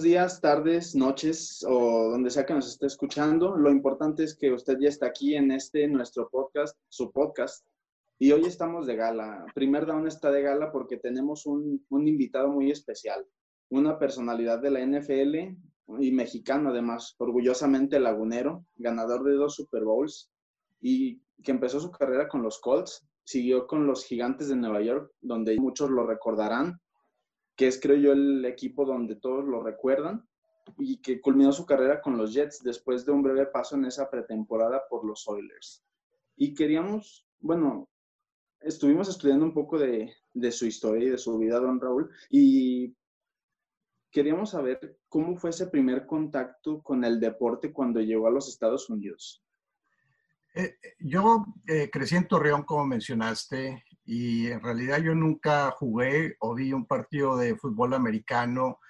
buenos días, tardes, noches o donde sea que nos esté escuchando. Lo importante es que usted ya está aquí en este, nuestro podcast, su podcast. Y hoy estamos de gala. Primer Down está de gala porque tenemos un, un invitado muy especial, una personalidad de la NFL y mexicano además, orgullosamente lagunero, ganador de dos Super Bowls y que empezó su carrera con los Colts, siguió con los Gigantes de Nueva York, donde muchos lo recordarán, que es creo yo el equipo donde todos lo recuerdan, y que culminó su carrera con los Jets después de un breve paso en esa pretemporada por los Oilers. Y queríamos, bueno, estuvimos estudiando un poco de, de su historia y de su vida, don Raúl, y queríamos saber cómo fue ese primer contacto con el deporte cuando llegó a los Estados Unidos. Eh, yo eh, crecí en Torreón, como mencionaste, y en realidad yo nunca jugué o vi un partido de fútbol americano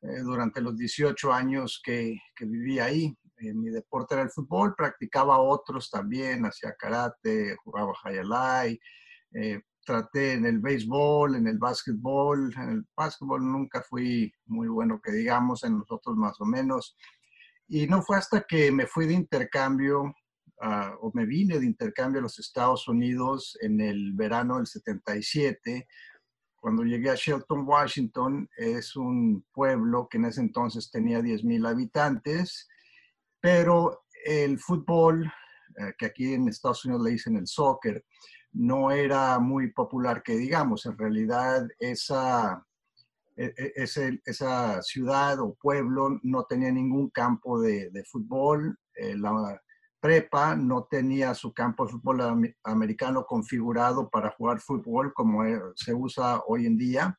eh, durante los 18 años que, que viví ahí. mi deporte era el fútbol, practicaba otros también, hacía karate, jugaba hayalai, traté en el béisbol, en el básquetbol. En el básquetbol nunca fui muy bueno, que digamos, en los otros más o menos. Y no fue hasta que me fui de intercambio o me vine de intercambio a los Estados Unidos en el verano del 77. Cuando llegué a Shelton, Washington, es un pueblo que en ese entonces tenía 10.000 habitantes, pero el fútbol, eh, que aquí en Estados Unidos le dicen el soccer, no era muy popular que digamos. En realidad, esa, e, e, esa ciudad o pueblo no tenía ningún campo de, fútbol. Eh, la, prepa no tenía su campo de fútbol americano configurado para jugar fútbol como eh, se usa hoy en día.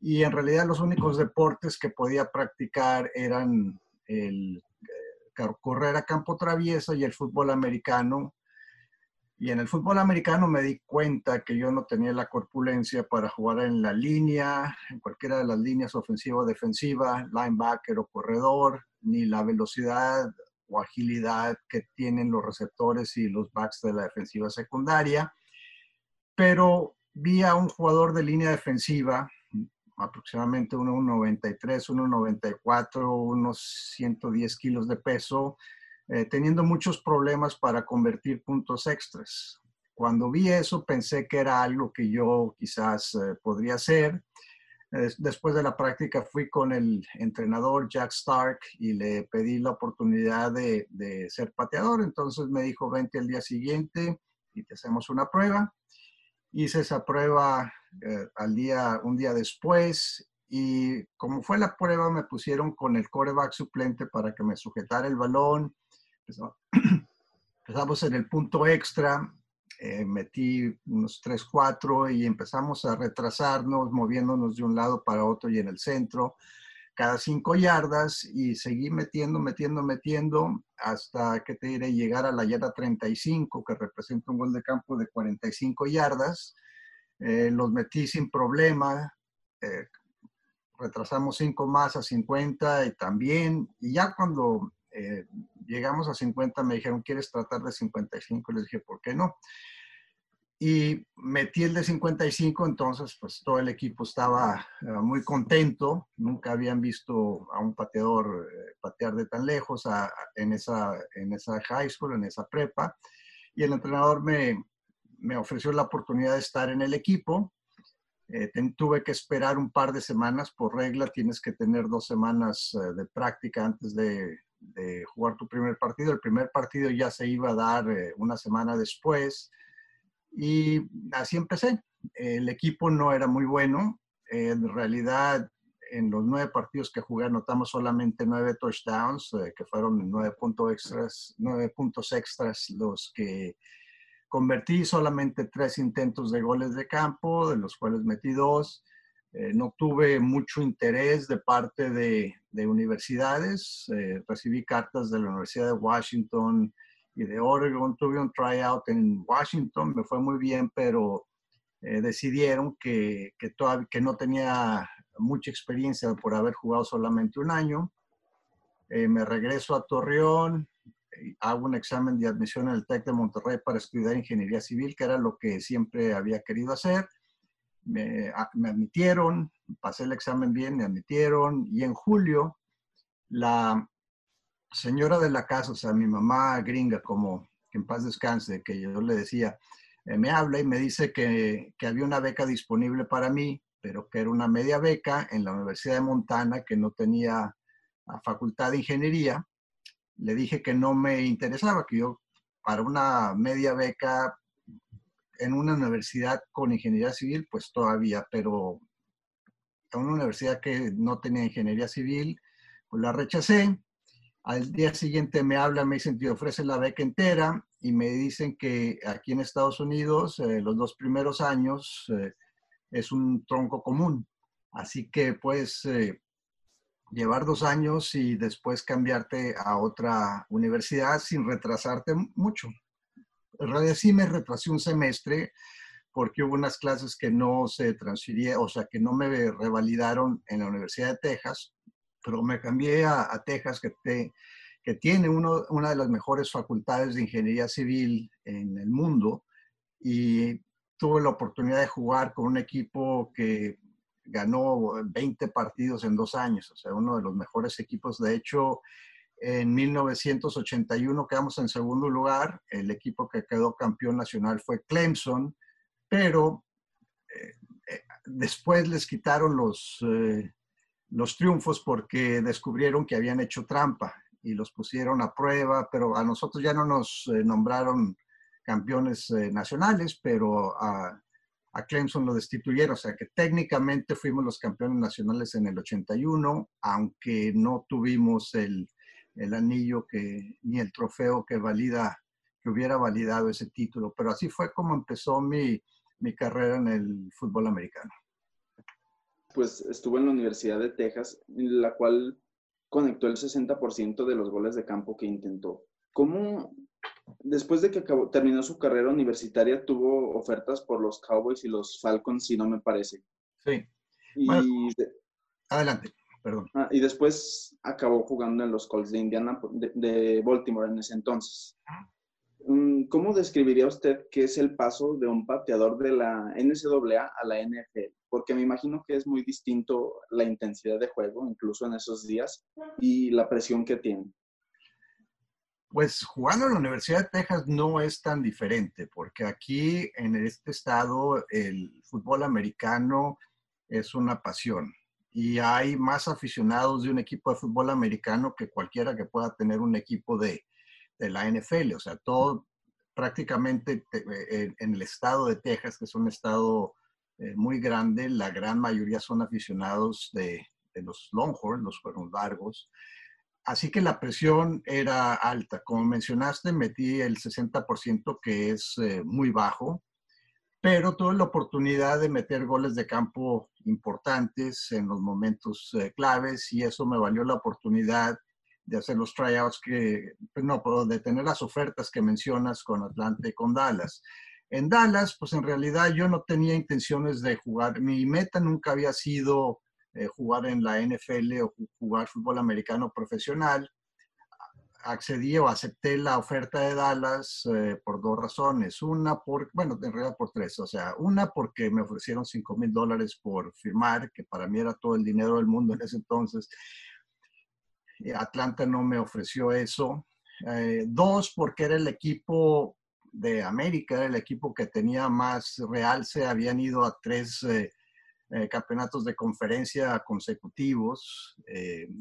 Y en realidad los únicos deportes que podía practicar eran el eh, correr a campo traviesa y el fútbol americano. Y en el fútbol americano me di cuenta que yo no tenía la corpulencia para jugar en la línea, en cualquiera de las líneas ofensiva o defensiva, linebacker o corredor, ni la velocidad o agilidad que tienen los receptores y los backs de la defensiva secundaria. Pero vi a un jugador de línea defensiva, aproximadamente 1,93, 1,94, unos 110 kilos de peso, eh, teniendo muchos problemas para convertir puntos extras. Cuando vi eso pensé que era algo que yo quizás eh, podría hacer Después de la práctica fui con el entrenador Jack Stark y le pedí la oportunidad de, ser pateador. Entonces me dijo, vente el día siguiente y te hacemos una prueba. Hice esa prueba eh, al día, un día después y como fue la prueba me pusieron con el coreback suplente para que me sujetara el balón. Empezamos en el punto extra eh, metí unos 3, 4 y empezamos a retrasarnos, moviéndonos de un lado para otro y en el centro, cada 5 yardas y seguí metiendo, metiendo, metiendo hasta que te diré llegar a la yarda 35, que representa un gol de campo de 45 yardas. Eh, los metí sin problema, eh, retrasamos 5 más a 50 y también, y ya cuando eh, llegamos a 50, me dijeron, ¿quieres tratar de 55? Les dije, ¿por qué no? Y metí el de 55, entonces pues todo el equipo estaba eh, muy contento. Nunca habían visto a un pateador eh, patear de tan lejos en, esa, en esa high school, en esa prepa. Y el entrenador me, me ofreció la oportunidad de estar en el equipo. tuve que esperar un par de semanas. Por regla tienes que tener dos semanas de práctica antes de, de jugar tu primer partido. El primer partido ya se iba a dar eh, una semana después y así empecé. El equipo no era muy bueno. en realidad, en los nueve partidos que jugué anotamos solamente nueve touchdowns, eh, que fueron nueve puntos extras, nueve puntos extras los que convertí solamente tres intentos de goles de campo, de los cuales metí dos. Eh, no tuve mucho interés de parte de, universidades. Eh, recibí cartas de la Universidad de Washington y de Oregon. Tuve un tryout en Washington, me fue muy bien, pero eh, decidieron que, que, no tenía mucha experiencia por haber jugado solamente un año. me regreso a Torreón, hago un examen de admisión en el TEC de Monterrey para estudiar ingeniería civil, que era lo que siempre había querido hacer me, admitieron, pasé el examen bien, me admitieron y en julio la señora de la casa, o sea, mi mamá gringa, como en paz descanse, que yo le decía, eh, me habla y me dice que, que había una beca disponible para mí, pero que era una media beca en la Universidad de Montana, que no tenía facultad de ingeniería. Le dije que no me interesaba, que yo para una media beca en una universidad con ingeniería civil, pues todavía, pero en una universidad que no tenía ingeniería civil, pues la rechacé. Al día siguiente me hablan, me dicen que ofrecen la beca entera y me dicen que aquí en Estados Unidos eh, los dos primeros años eh, es un tronco común. Así que puedes eh, llevar dos años y después cambiarte a otra universidad sin retrasarte mucho. En realidad sí me retrasé un semestre porque hubo unas clases que no se transfirieron, o sea, que no me revalidaron en la Universidad de Texas, pero me cambié a, Texas, que, que tiene uno, una de las mejores facultades de ingeniería civil en el mundo, y tuve la oportunidad de jugar con un equipo que ganó 20 partidos en dos años, o sea, uno de los mejores equipos. De hecho, en 1981 quedamos en segundo lugar, el equipo que quedó campeón nacional fue Clemson, pero eh, eh, después les quitaron los, eh, los triunfos porque descubrieron que habían hecho trampa y los pusieron a prueba, pero a nosotros ya no nos nombraron campeones nacionales, pero a, a Clemson lo destituyeron, o sea que técnicamente fuimos los campeones nacionales en el 81, aunque no tuvimos el, el anillo que, ni el trofeo que valida, que hubiera validado ese título. Pero así fue como empezó mi, mi carrera en el fútbol americano. Pues estuvo en la Universidad de Texas, en la cual conectó el 60% de los goles de campo que intentó. ¿Cómo, después de que acabó, terminó su carrera universitaria, tuvo ofertas por los Cowboys y los Falcons, si no me parece? Sí. adelante. Ah, y después acabó jugando en los Colts de Indiana, de, Baltimore en ese entonces. Mm, ¿Cómo describiría usted qué es el paso de un pateador de la NCAA a la NFL? Porque me imagino que es muy distinto la intensidad de juego, incluso en esos días, y la presión que tiene. Pues jugando en la Universidad de Texas no es tan diferente, porque aquí en este estado el fútbol americano es una pasión y hay más aficionados de un equipo de fútbol americano que cualquiera que pueda tener un equipo de, de la NFL. O sea, todo prácticamente eh, en el estado de Texas, que es un estado eh, muy grande, la gran mayoría son aficionados de, de los Longhorns, los cuernos largos. Así que la presión era alta. Como mencionaste, metí el 60%, que es eh, muy bajo pero tuve la oportunidad de meter goles de campo importantes en los momentos eh, claves y eso me valió la oportunidad de hacer los tryouts que, pues, no, de tener las ofertas que mencionas con Atlanta y con Dallas. En Dallas, pues en realidad yo no tenía intenciones de jugar, mi meta nunca había sido eh, jugar en la NFL o jugar fútbol americano profesional accedí o acepté la oferta de Dallas eh, por dos razones. Una, por, bueno, en realidad por tres. O sea, una porque me ofrecieron 5 mil dólares por firmar, que para mí era todo el dinero del mundo en ese entonces. Atlanta no me ofreció eso. Eh, dos, porque era el equipo de América, era el equipo que tenía más realce. Habían ido a tres eh, campeonatos de conferencia consecutivos,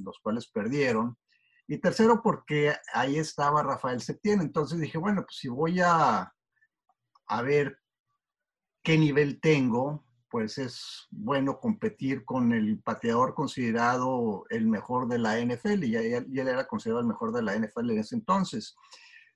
los cuales perdieron. Y tercero, porque ahí estaba Rafael Septién. Entonces dije, bueno, pues si voy a, a ver qué nivel tengo, pues es bueno competir con el pateador considerado el mejor de la NFL, y, él era considerado el mejor de la NFL en ese entonces.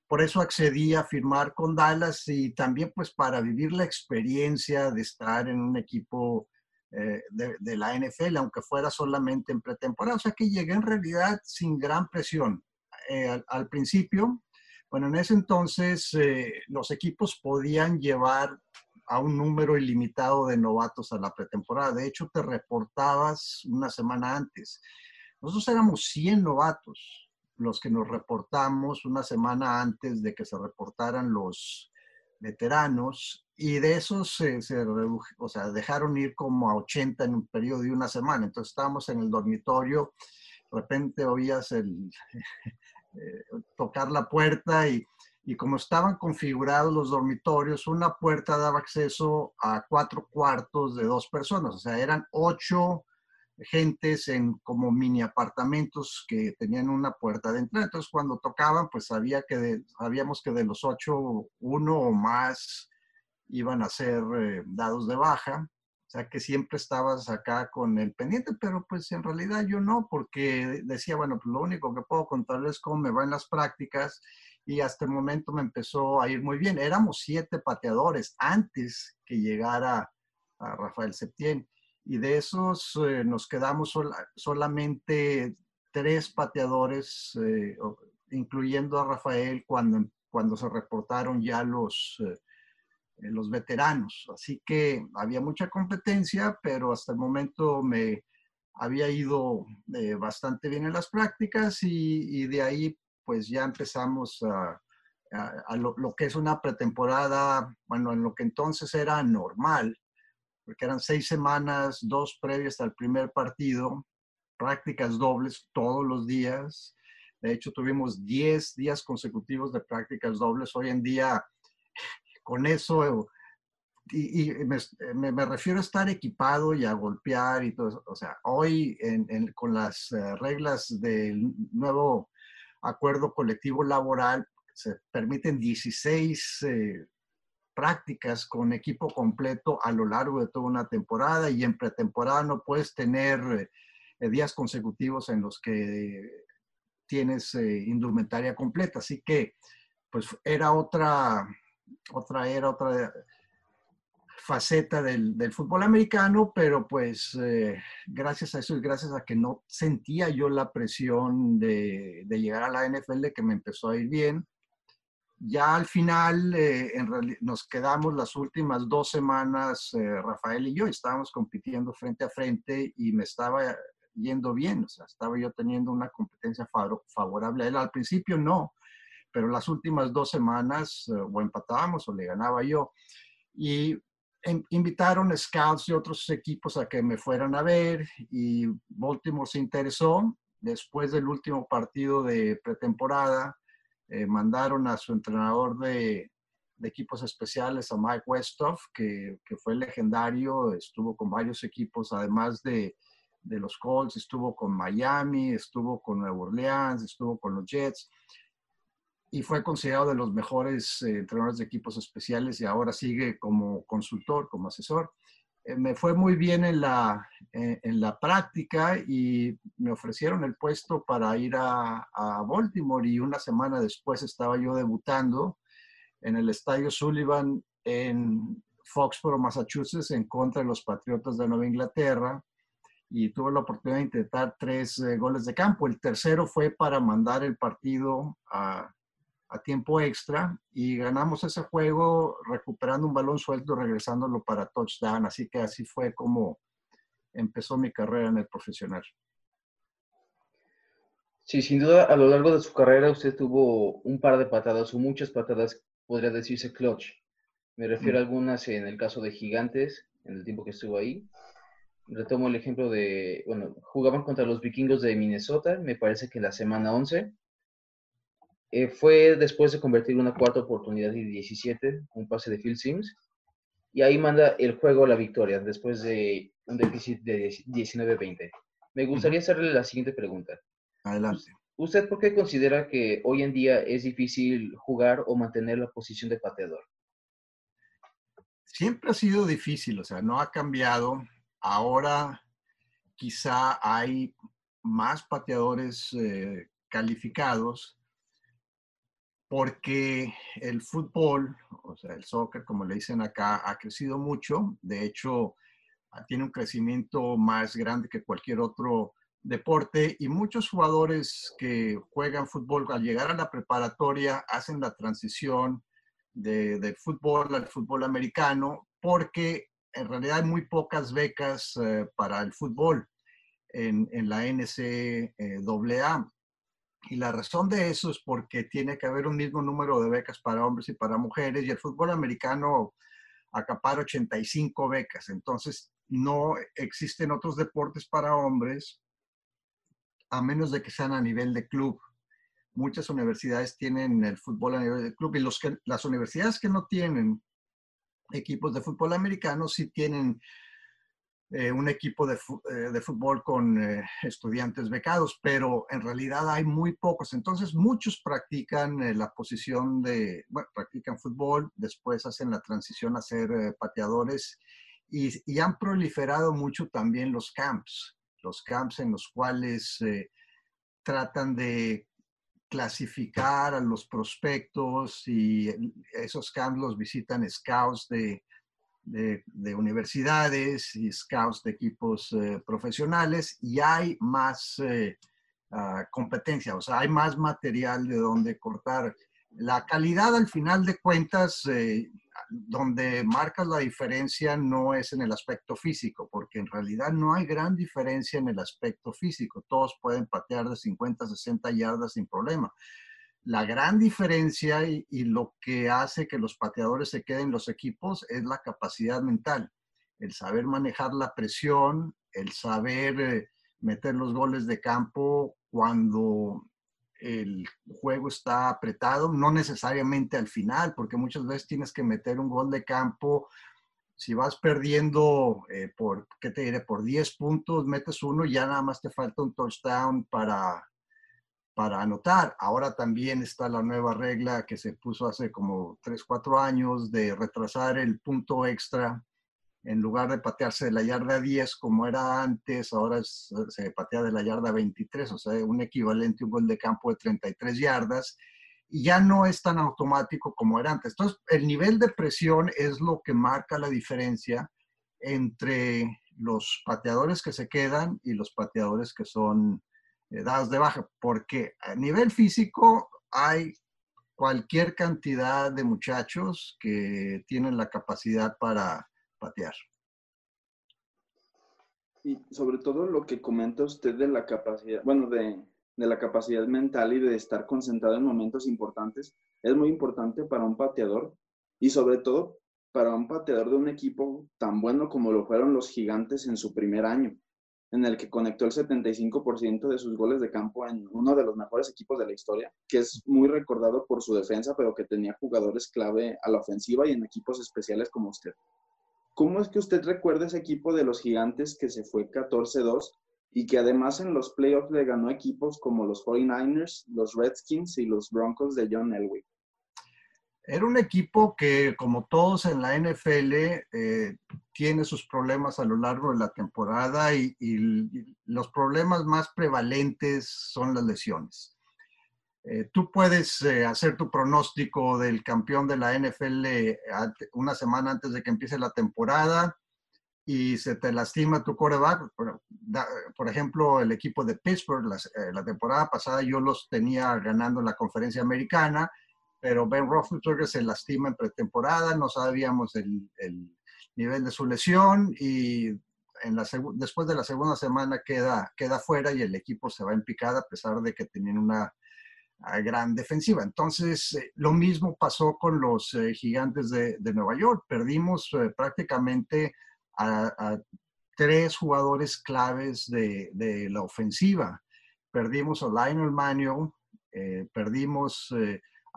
Por eso accedí a firmar con Dallas y también pues para vivir la experiencia de estar en un equipo eh, de, la NFL, aunque fuera solamente en pretemporada. O sea que llegué en realidad sin gran presión. Eh, al, principio, bueno, en ese entonces eh, los equipos podían llevar a un número ilimitado de novatos a la pretemporada. De hecho, te reportabas una semana antes. Nosotros éramos 100 novatos los que nos reportamos una semana antes de que se reportaran los veteranos y de esos se, se o sea, dejaron ir como a 80 en un periodo de una semana. Entonces estábamos en el dormitorio de repente oías el, eh, tocar la puerta y, y como estaban configurados los dormitorios, una puerta daba acceso a cuatro cuartos de dos personas, o sea, eran ocho gentes en como mini apartamentos que tenían una puerta de entrada. Entonces, cuando tocaban, pues sabía que sabíamos que de los ocho, uno o más iban a ser eh, dados de baja. O sea, que siempre estabas acá con el pendiente, pero pues en realidad yo no, porque decía, bueno, pues lo único que puedo contarles es cómo me van las prácticas y hasta el momento me empezó a ir muy bien. Éramos siete pateadores antes que llegara a Rafael Septién y de esos eh, nos quedamos solamente tres pateadores, eh, incluyendo a Rafael cuando, cuando se reportaron ya los, eh, los veteranos. Así que había mucha competencia, pero hasta el momento me había ido bastante bien en las prácticas y, de ahí pues ya empezamos a, a, lo, que es una pretemporada, bueno, en lo que entonces era normal, porque eran seis semanas, dos previas al primer partido, prácticas dobles todos los días. De hecho, tuvimos diez días consecutivos de prácticas dobles. Hoy en día, con eso, y, me, refiero a estar equipado y a golpear y todo eso. O sea, hoy con las eh, reglas del nuevo acuerdo colectivo laboral, se permiten 16 prácticas con equipo completo a lo largo de toda una temporada y en pretemporada no puedes tener eh, días consecutivos en los que tienes eh, indumentaria completa. Así que, pues era otra, otra era, otra faceta del, fútbol americano, pero pues eh, gracias a eso y gracias a que no sentía yo la presión de, de llegar a la NFL, que me empezó a ir bien, ya al final eh, nos quedamos las últimas dos semanas, eh, Rafael y yo, estábamos compitiendo frente a frente y me estaba yendo bien, o sea, estaba yo teniendo una competencia favorable a él. Al principio no, pero las últimas dos semanas eh, o empatábamos o le ganaba yo. Y invitaron scouts de otros equipos a que me fueran a ver y Baltimore se interesó. Después del último partido de pretemporada, eh, mandaron a su entrenador de, equipos especiales, a Mike Westhoff, que, fue legendario, estuvo con varios equipos, además de, los Colts, estuvo con Miami, estuvo con Nueva Orleans, estuvo con los Jets y fue considerado de los mejores eh, entrenadores de equipos especiales y ahora sigue como consultor, como asesor. Eh, me fue muy bien en la, eh, en la práctica y me ofrecieron el puesto para ir a, Baltimore y una semana después estaba yo debutando en el Estadio Sullivan en Foxborough, Massachusetts, en contra de los Patriotas de Nueva Inglaterra y tuve la oportunidad de intentar tres eh, goles de campo. El tercero fue para mandar el partido a, a tiempo extra y ganamos ese juego recuperando un balón suelto, regresándolo para touchdown. Así que así fue como empezó mi carrera en el profesional. Sí, sin duda, a lo largo de su carrera usted tuvo un par de patadas o muchas patadas, podría decirse clutch. Me refiero a algunas en el caso de Gigantes, en el tiempo que estuvo ahí. Retomo el ejemplo de, bueno, jugaban contra los vikingos de Minnesota, me parece que la semana 11 eh, fue después de convertir una cuarta oportunidad y 17, un pase de Phil Sims, y ahí manda el juego a la victoria después de un déficit de 19-20. Me gustaría hacerle la siguiente pregunta. Adelante. ¿Usted por qué considera que hoy en día es difícil jugar o mantener la posición de pateador? Siempre ha sido difícil, o sea, no ha cambiado. Ahora quizá hay más pateadores eh, calificados, porque el fútbol, o sea, el soccer, como le dicen acá, ha crecido mucho. De hecho, ah, tiene un crecimiento más grande que cualquier otro deporte y muchos jugadores que juegan fútbol al llegar a la preparatoria hacen la transición de, fútbol al fútbol americano porque en realidad hay muy pocas becas eh, para el fútbol en la NCAA. Y la razón de eso es porque tiene que haber un mismo número de becas para hombres y para mujeres y el fútbol americano acapara 85 becas. Entonces, no existen otros deportes para hombres a menos de que sean a nivel de club. Muchas universidades tienen el fútbol a nivel de club y las universidades que no tienen equipos de fútbol americano sí tienen eh, un equipo de, eh, fútbol con eh, estudiantes becados, pero en realidad hay muy pocos. Entonces, muchos practican la posición de, bueno, practican fútbol, después hacen la transición a ser pateadores y, y, han proliferado mucho también los camps, los camps en los cuales tratan de clasificar a los prospectos y esos camps los visitan scouts de de, universidades y scouts de equipos eh, profesionales y hay más eh, ah, competencia, o sea, hay más material de donde cortar. La calidad al final de cuentas, eh, donde marcas la diferencia no es en el aspecto físico, porque en realidad no hay gran diferencia en el aspecto físico. Todos pueden patear de 50 a 60 yardas sin problema la gran diferencia y, lo que hace que los pateadores se queden en los equipos es la capacidad mental, el saber manejar la presión, el saber eh, meter los goles de campo cuando el juego está apretado, no necesariamente al final, porque muchas veces tienes que meter un gol de campo. Si vas perdiendo eh, por, ¿qué te diré? Por 10 puntos, metes uno y ya nada más te falta un touchdown para, para anotar. Ahora también está la nueva regla que se puso hace como 3, 4 años de retrasar el punto extra. En lugar de patearse de la yarda 10 como era antes, ahora se patea de la yarda 23, o sea, un equivalente a un gol de campo de 33 yardas. Y ya no es tan automático como era antes. Entonces, el nivel de presión es lo que marca la diferencia entre los pateadores que se quedan y los pateadores que son dados de baja, porque a nivel físico hay cualquier cantidad de muchachos que tienen la capacidad para patear. Y sobre todo lo que comenta usted de la capacidad, bueno, de, de la capacidad mental y de estar concentrado en momentos importantes, es muy importante para un pateador y sobre todo para un pateador de un equipo tan bueno como lo fueron los gigantes en su primer año en el que conectó el 75% de sus goles de campo en uno de los mejores equipos de la historia, que es muy recordado por su defensa, pero que tenía jugadores clave a la ofensiva y en equipos especiales como usted. ¿Cómo es que usted recuerda ese equipo de los gigantes que se fue 14-2 y que además en los playoffs le ganó equipos como los 49ers, los Redskins y los Broncos de John Elway? Era un equipo que, como todos en la NFL, eh, tiene sus problemas a lo largo de la temporada y, los problemas más prevalentes son las lesiones. Eh, tú puedes eh, hacer tu pronóstico del campeón de la NFL una semana antes de que empiece la temporada y se te lastima tu coreback. Por, ejemplo, el equipo de Pittsburgh, la temporada pasada yo los tenía ganando la conferencia americana pero Ben Roethlisberger se lastima en pretemporada, no sabíamos el, nivel de su lesión y en la después de la segunda semana queda, queda fuera y el equipo se va en picada a pesar de que tenían una ah, gran defensiva. Entonces, eh, lo mismo pasó con los eh, gigantes de, Nueva York. Perdimos eh, prácticamente a, tres jugadores claves de, la ofensiva. Perdimos a Lionel Manuel, perdimos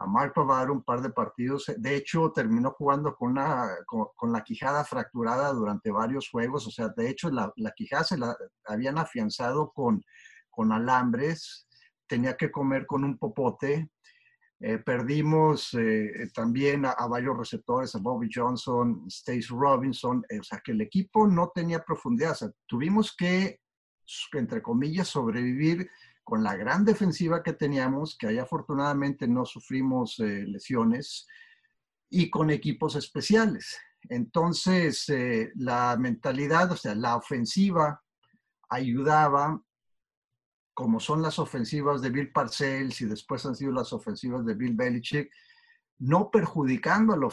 a Mark Pavaro un par de partidos. De hecho, terminó jugando con, una, con, la quijada fracturada durante varios juegos. O sea, de hecho, la, la quijada se la habían afianzado con, con alambres. Tenía que comer con un popote. Eh, perdimos eh, también a, varios receptores, a Bobby Johnson, Stace Robinson. Eh, o sea, que el equipo no tenía profundidad. O sea, tuvimos que, entre comillas, sobrevivir con la gran defensiva que teníamos, que ahí afortunadamente no sufrimos eh, lesiones, y con equipos especiales. Entonces, eh, la mentalidad, o sea, la ofensiva ayudaba, como son las ofensivas de Bill Parcells y después han sido las ofensivas de Bill Belichick, no perjudicando a la,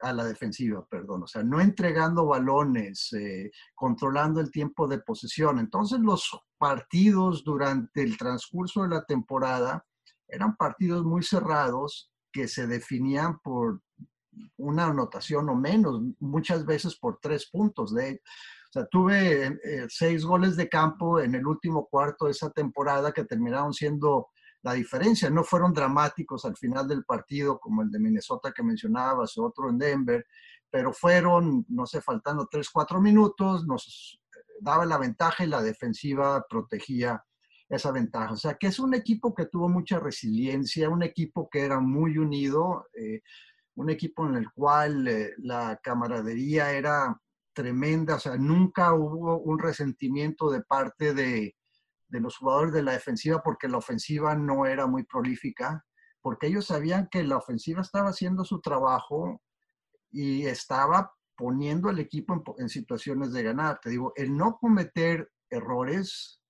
a la defensiva, perdón, o sea, no entregando balones, eh, controlando el tiempo de posesión. Entonces los partidos durante el transcurso de la temporada eran partidos muy cerrados que se definían por una anotación o menos, muchas veces por tres puntos. O sea, tuve eh, seis goles de campo en el último cuarto de esa temporada que terminaron siendo la diferencia. No fueron dramáticos al final del partido como el de Minnesota que mencionabas, otro en Denver, pero fueron, no sé, faltando tres, cuatro minutos, nos daba la ventaja y la defensiva protegía esa ventaja. O sea, que es un equipo que tuvo mucha resiliencia, un equipo que era muy unido, eh, un equipo en el cual eh, la camaradería era tremenda, o sea, nunca hubo un resentimiento de parte de, de los jugadores de la defensiva porque la ofensiva no era muy prolífica, porque ellos sabían que la ofensiva estaba haciendo su trabajo y estaba poniendo al equipo en, situaciones de ganar. Te digo, el no cometer errores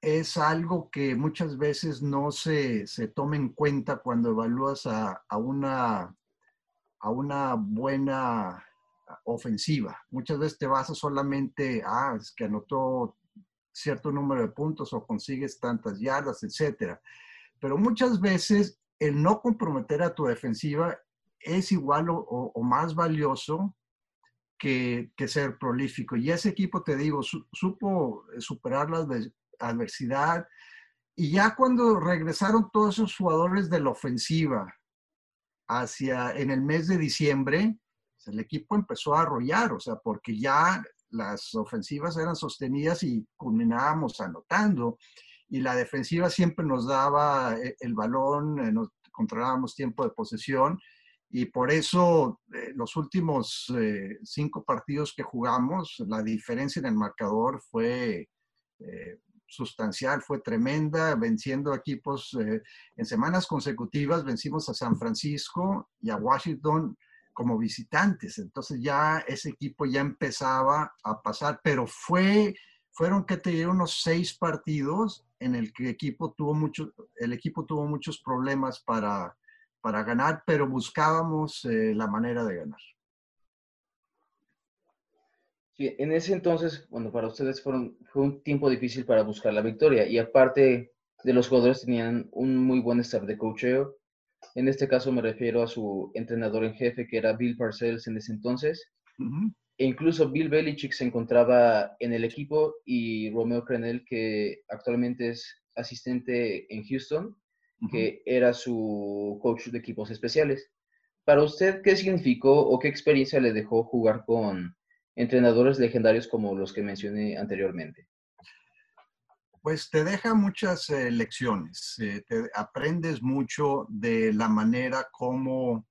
es algo que muchas veces no se, se toma en cuenta cuando evalúas a, a, una, a una buena ofensiva. Muchas veces te basas solamente, ah, es que anotó cierto número de puntos o consigues tantas yardas, etcétera. Pero muchas veces el no comprometer a tu defensiva es igual o, más valioso que, ser prolífico. Y ese equipo, te digo, supo superar la adversidad. Y ya cuando regresaron todos esos jugadores de la ofensiva hacia en el mes de diciembre, pues, el equipo empezó a arrollar, o sea, porque ya las ofensivas eran sostenidas y culminábamos anotando. Y la defensiva siempre nos daba eh, el balón, eh, nos controlábamos tiempo de posesión y por eso eh, los últimos cinco partidos que jugamos, la diferencia en el marcador fue sustancial, fue tremenda, venciendo equipos en semanas consecutivas, vencimos a San Francisco y a Washington como visitantes. Entonces ya ese equipo ya empezaba a pasar, pero fue, fueron que te dieron unos seis partidos en el que equipo tuvo, mucho, el equipo tuvo muchos problemas para para ganar, pero buscábamos eh, la manera de ganar. Sí, en ese entonces, bueno, para ustedes fue un tiempo difícil para buscar la victoria y aparte de los jugadores tenían un muy buen staff de coacheo. En este caso me refiero a su entrenador en jefe, que era Bill Parcells en ese entonces. E incluso Bill Belichick se encontraba en el equipo y Romeo Crenel, que actualmente es asistente en Houston, que era su coach de equipos especiales. Para usted, ¿qué significó o qué experiencia le dejó jugar con entrenadores legendarios como los que mencioné anteriormente? Pues te deja muchas eh, lecciones, eh, te aprendes mucho de la manera como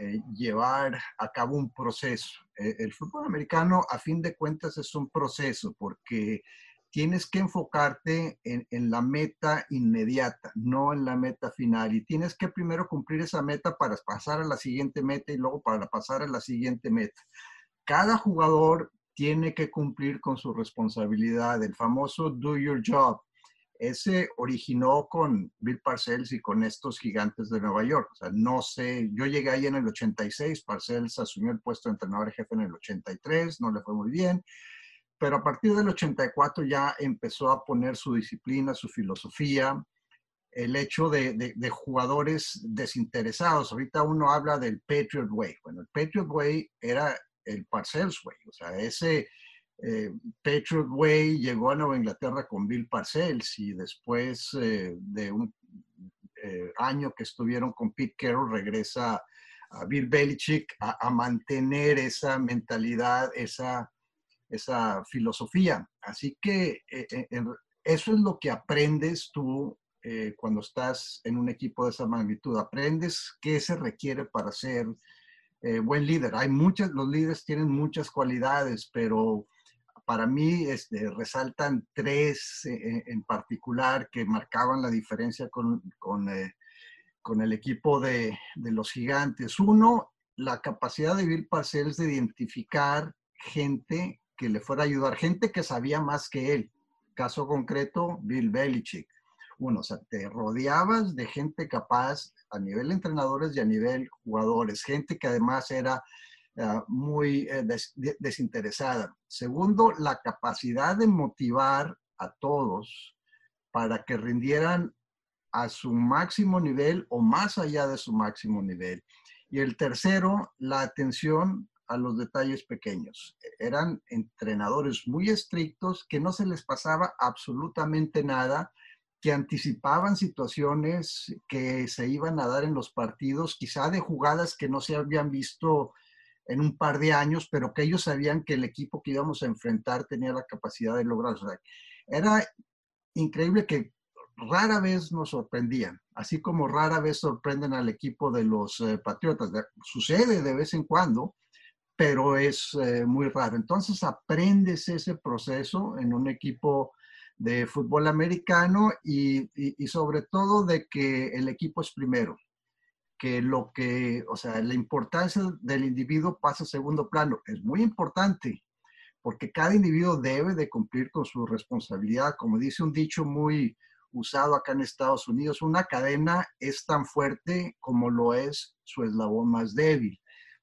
eh, llevar a cabo un proceso. el fútbol americano, a fin de cuentas, es un proceso porque tienes que enfocarte en, la meta inmediata, no en la meta final. Y tienes que primero cumplir esa meta para pasar a la siguiente meta y luego para pasar a la siguiente meta. Cada jugador tiene que cumplir con su responsabilidad, el famoso do your job. Ese originó con Bill Parcells y con estos gigantes de Nueva York. O sea, no sé, yo llegué ahí en el 86, Parcells asumió el puesto de entrenador jefe en el 83, no le fue muy bien pero a partir del 84 ya empezó a poner su disciplina, su filosofía, el hecho de, jugadores desinteresados. Ahorita uno habla del Patriot Way. Bueno, el Patriot Way era el Parcells Way, o sea, ese eh, Patriot Way llegó a Nueva Inglaterra con Bill Parcells y después eh, de un eh, año que estuvieron con Pete Carroll regresa a Bill Belichick a mantener esa mentalidad, esa esa filosofía. Así que eh, eso es lo que aprendes tú cuando estás en un equipo de esa magnitud. Aprendes qué se requiere para ser buen líder. Hay muchas, los líderes tienen muchas cualidades, pero para mí este, resaltan tres en particular que marcaban la diferencia con, con, con el equipo de, de, los gigantes. Uno, la capacidad de Bill Parcells de identificar gente que le fuera a ayudar, gente que sabía más que él. Caso concreto, Bill Belichick. Uno, o sea, te rodeabas de gente capaz a nivel entrenadores y a nivel jugadores, gente que además era ah, muy eh, desinteresada. Segundo, la capacidad de motivar a todos para que rindieran a su máximo nivel o más allá de su máximo nivel. Y el tercero, la atención a los detalles pequeños. Eran entrenadores muy estrictos que no se les pasaba absolutamente nada, que anticipaban situaciones que se iban a dar en los partidos, quizá de jugadas que no se habían visto en un par de años, pero que ellos sabían que el equipo que íbamos a enfrentar tenía la capacidad de lograrlo. era increíble que rara vez nos sorprendían, así como rara vez sorprenden al equipo de los eh, Patriotas. Sucede de vez en cuando, pero es eh, muy raro. Entonces aprendes ese proceso en un equipo de fútbol americano y, sobre todo de que el equipo es primero, que lo que, o sea, la importancia del individuo pasa a segundo plano. Es muy importante porque cada individuo debe de cumplir con su responsabilidad. Como dice un dicho muy, usado acá en Estados Unidos. Una cadena es tan fuerte como lo es su eslabón más débil.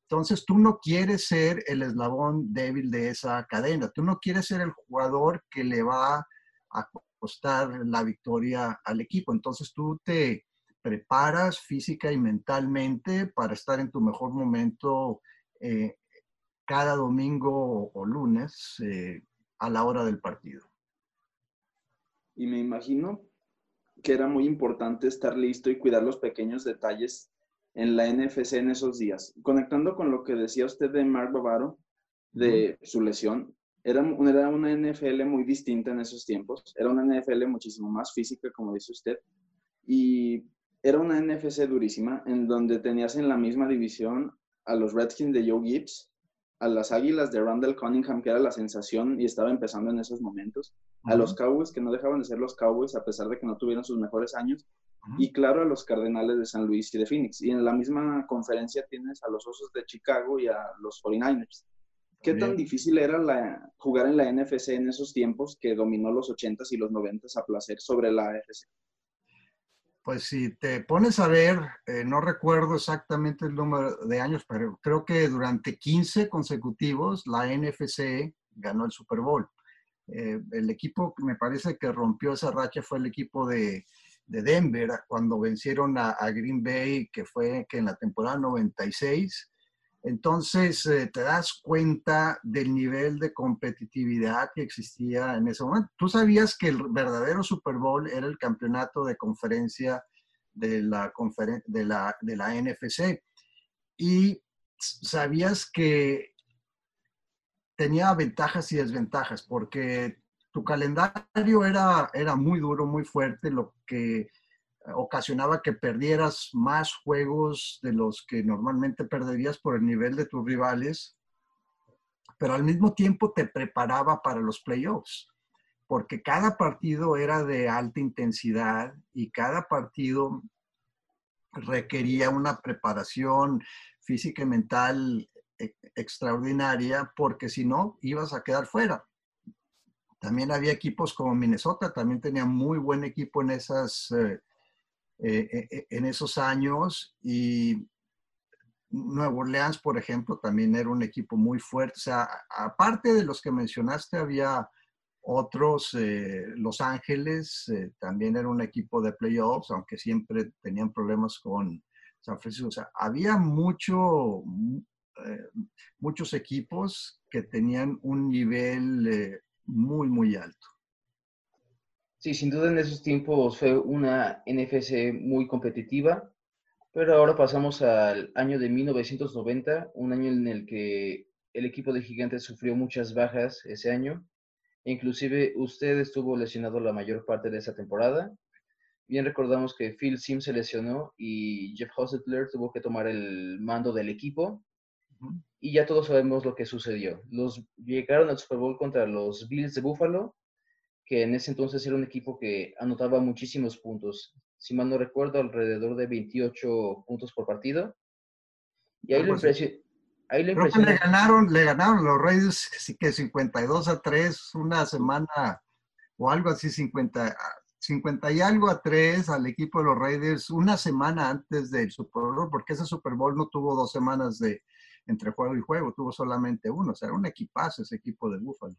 Entonces, tú no quieres ser el eslabón débil de esa cadena. Tú no quieres ser el jugador que le va costar la victoria al equipo. Entonces, tú te preparas física y mentalmente para estar en tu mejor momento eh, cada domingo o lunes eh, a la hora del partido. Y me imagino que era muy importante estar listo y cuidar los pequeños detalles en la NFC en esos días. Conectando con lo que decía usted de Mark Bavaro, de su lesión, era, era una NFL muy distinta en esos tiempos. Era una NFL muchísimo más física, como dice usted. Y era una NFC durísima, en donde tenías en la misma división a los Redskins de Joe Gibbs, a las Águilas de Randall Cunningham, que era la sensación y estaba empezando en esos momentos, a los Cowboys, que no dejaban de ser los Cowboys a pesar de que no tuvieron sus mejores años, y claro, a los Cardenales de San Luis y de Phoenix. Y en la misma conferencia tienes a los Osos de Chicago y a los 49ers. ¿Qué tan difícil era la, jugar en la NFC en esos tiempos que dominó los 80s y los 90s a placer sobre la AFC? Pues si te pones a ver, eh, no recuerdo exactamente el número de años, pero creo que durante 15 consecutivos la NFC ganó el Super Bowl. Eh, el equipo que me parece que rompió esa racha fue el equipo de, Denver cuando vencieron a, a, Green Bay, que fue que en la temporada 96 entonces, eh, te das cuenta del nivel de competitividad que existía en ese momento. Tú sabías que el verdadero Super Bowl era el campeonato de conferencia de la, la, de la NFC y sabías que tenía ventajas y desventajas porque tu calendario era, era muy duro, muy fuerte, lo que ocasionaba que perdieras más juegos de los que normalmente perderías por el nivel de tus rivales, pero al mismo tiempo te preparaba para los playoffs, porque cada partido era de alta intensidad y cada partido requería una preparación física y mental e, extraordinaria, porque si no, ibas a quedar fuera. También había equipos como Minnesota, también tenía muy buen equipo en esas eh, eh, eh, eh, en esos años y Nuevo Orleans, por ejemplo, también era un equipo muy fuerte. O sea, aparte de los que mencionaste, había otros, Los Ángeles también era un equipo de playoffs, aunque siempre tenían problemas con San Francisco. O sea, había mucho, muchos equipos que tenían un nivel muy, muy alto. Sí, sin duda en esos tiempos fue una NFC muy competitiva, pero ahora pasamos al año de 1990, un año en el que el equipo de Gigantes sufrió muchas bajas ese año. Inclusive usted estuvo lesionado la mayor parte de esa temporada. Bien recordamos que Phil Sims se lesionó y Jeff Hostetler tuvo que tomar el mando del equipo. Y ya todos sabemos lo que sucedió. Los llegaron al Super Bowl contra los Bills de Buffalo que en ese entonces era un equipo que anotaba muchísimos puntos. Si mal no recuerdo, alrededor de 28 puntos por partido. Y ahí, lo, ahí le ganaron, le ganaron los Raiders que 52 a 3 una semana o algo así, 50, 50 y algo a 3 al equipo de los Raiders una semana antes del Super Bowl, porque ese Super Bowl no tuvo dos semanas de entre juego y juego, tuvo solamente uno. O sea, era un equipazo ese equipo de Buffalo.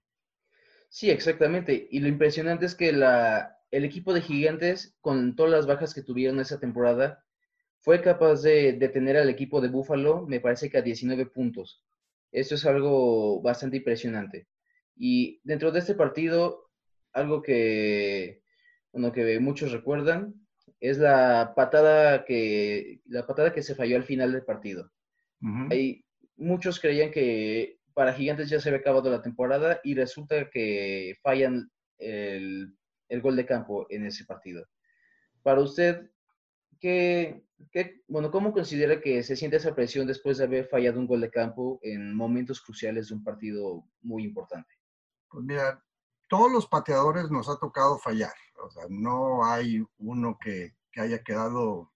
Sí, exactamente. Y lo impresionante es que la, el equipo de Gigantes, con todas las bajas que tuvieron esa temporada, fue capaz de detener al equipo de Buffalo, me parece que a 19 puntos. Esto es algo bastante impresionante. Y dentro de este partido, algo que, bueno, que muchos recuerdan es la patada que, la patada que se falló al final del partido. Hay, muchos creían que para Gigantes ya se había acabado la temporada y resulta que fallan el, el gol de campo en ese partido. Para usted, ¿qué, qué, bueno, ¿cómo considera que se siente esa presión después de haber fallado un gol de campo en momentos cruciales de un partido muy importante? Pues mira, todos los pateadores nos ha tocado fallar. O sea, no hay uno que, que haya quedado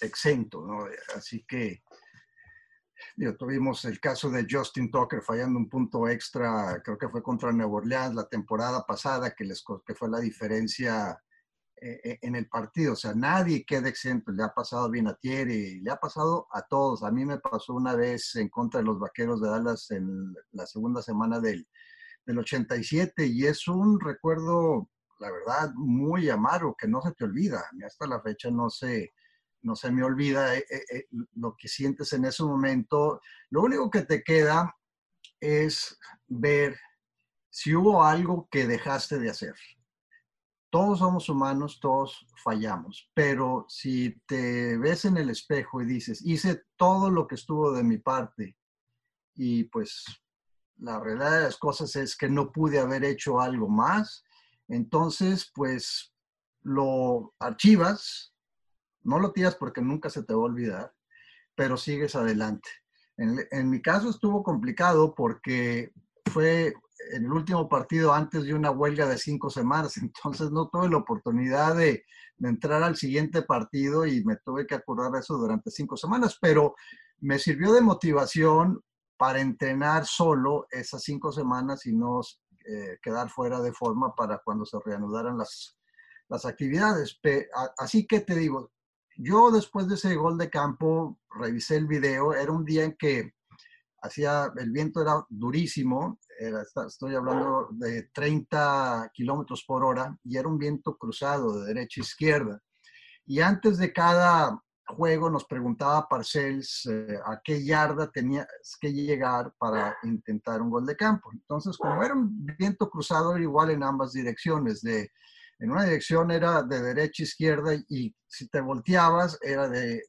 exento, ¿no? Así que tuvimos el caso de Justin Tucker fallando un punto extra, creo que fue contra Nueva Orleans la temporada pasada, que, les, que fue la diferencia eh, eh, en el partido. O sea, nadie queda exento. Le ha pasado a Thierry, le ha pasado a todos. A mí me pasó una vez en contra de los Vaqueros de Dallas en la segunda semana del, del 87 y es un recuerdo, la verdad, muy amargo que no se te olvida. Hasta la fecha no se no se me olvida eh, eh, eh, lo que sientes en ese momento. Lo único que te queda es ver si hubo algo que dejaste de hacer. Todos somos humanos, todos fallamos, pero si te ves en el espejo y dices, hice todo lo que estuvo de mi parte y pues la realidad de las cosas es que no pude haber hecho algo más, entonces pues lo archivas, no lo tiras porque nunca se te va a olvidar, pero sigues adelante. En, mi caso estuvo complicado porque fue en el último partido antes de una huelga de cinco semanas, entonces no tuve la oportunidad de, entrar al siguiente partido y me tuve que acordar de eso durante cinco semanas, pero me sirvió de motivación para entrenar solo esas cinco semanas y no eh, quedar fuera de forma para cuando se reanudaran las, las actividades. Así que te digo, yo después de ese gol de campo revisé el video, era un día en que hacía, el viento era durísimo, estoy hablando de 30 kilómetros por hora y era un viento cruzado de derecha a izquierda. Y antes de cada juego nos preguntaba Parcells eh, a qué yarda tenía que llegar para intentar un gol de campo. Entonces, como era un viento cruzado, era igual en ambas direcciones, de en una dirección era de derecha a izquierda y si te volteabas era de,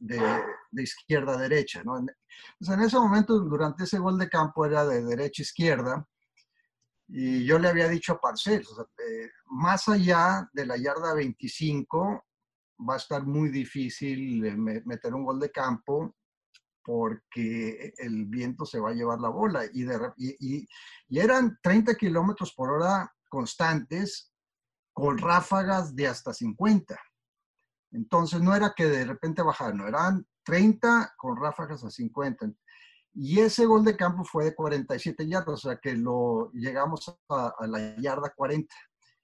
izquierda a derecha. ¿no? Entonces, en ese momento, durante ese gol de campo era de derecha a izquierda y yo le había dicho a Parcel, más allá de la yarda 25 va a estar muy difícil eh, meter un gol de campo porque el viento se va a llevar la bola. Y, y, y eran 30 kilómetros por hora constantes con ráfagas de hasta 50. Entonces no era que de repente bajaran, no, eran 30 con ráfagas a 50. Y ese gol de campo fue de 47 yardas, o sea que lo llegamos a, la yarda 40.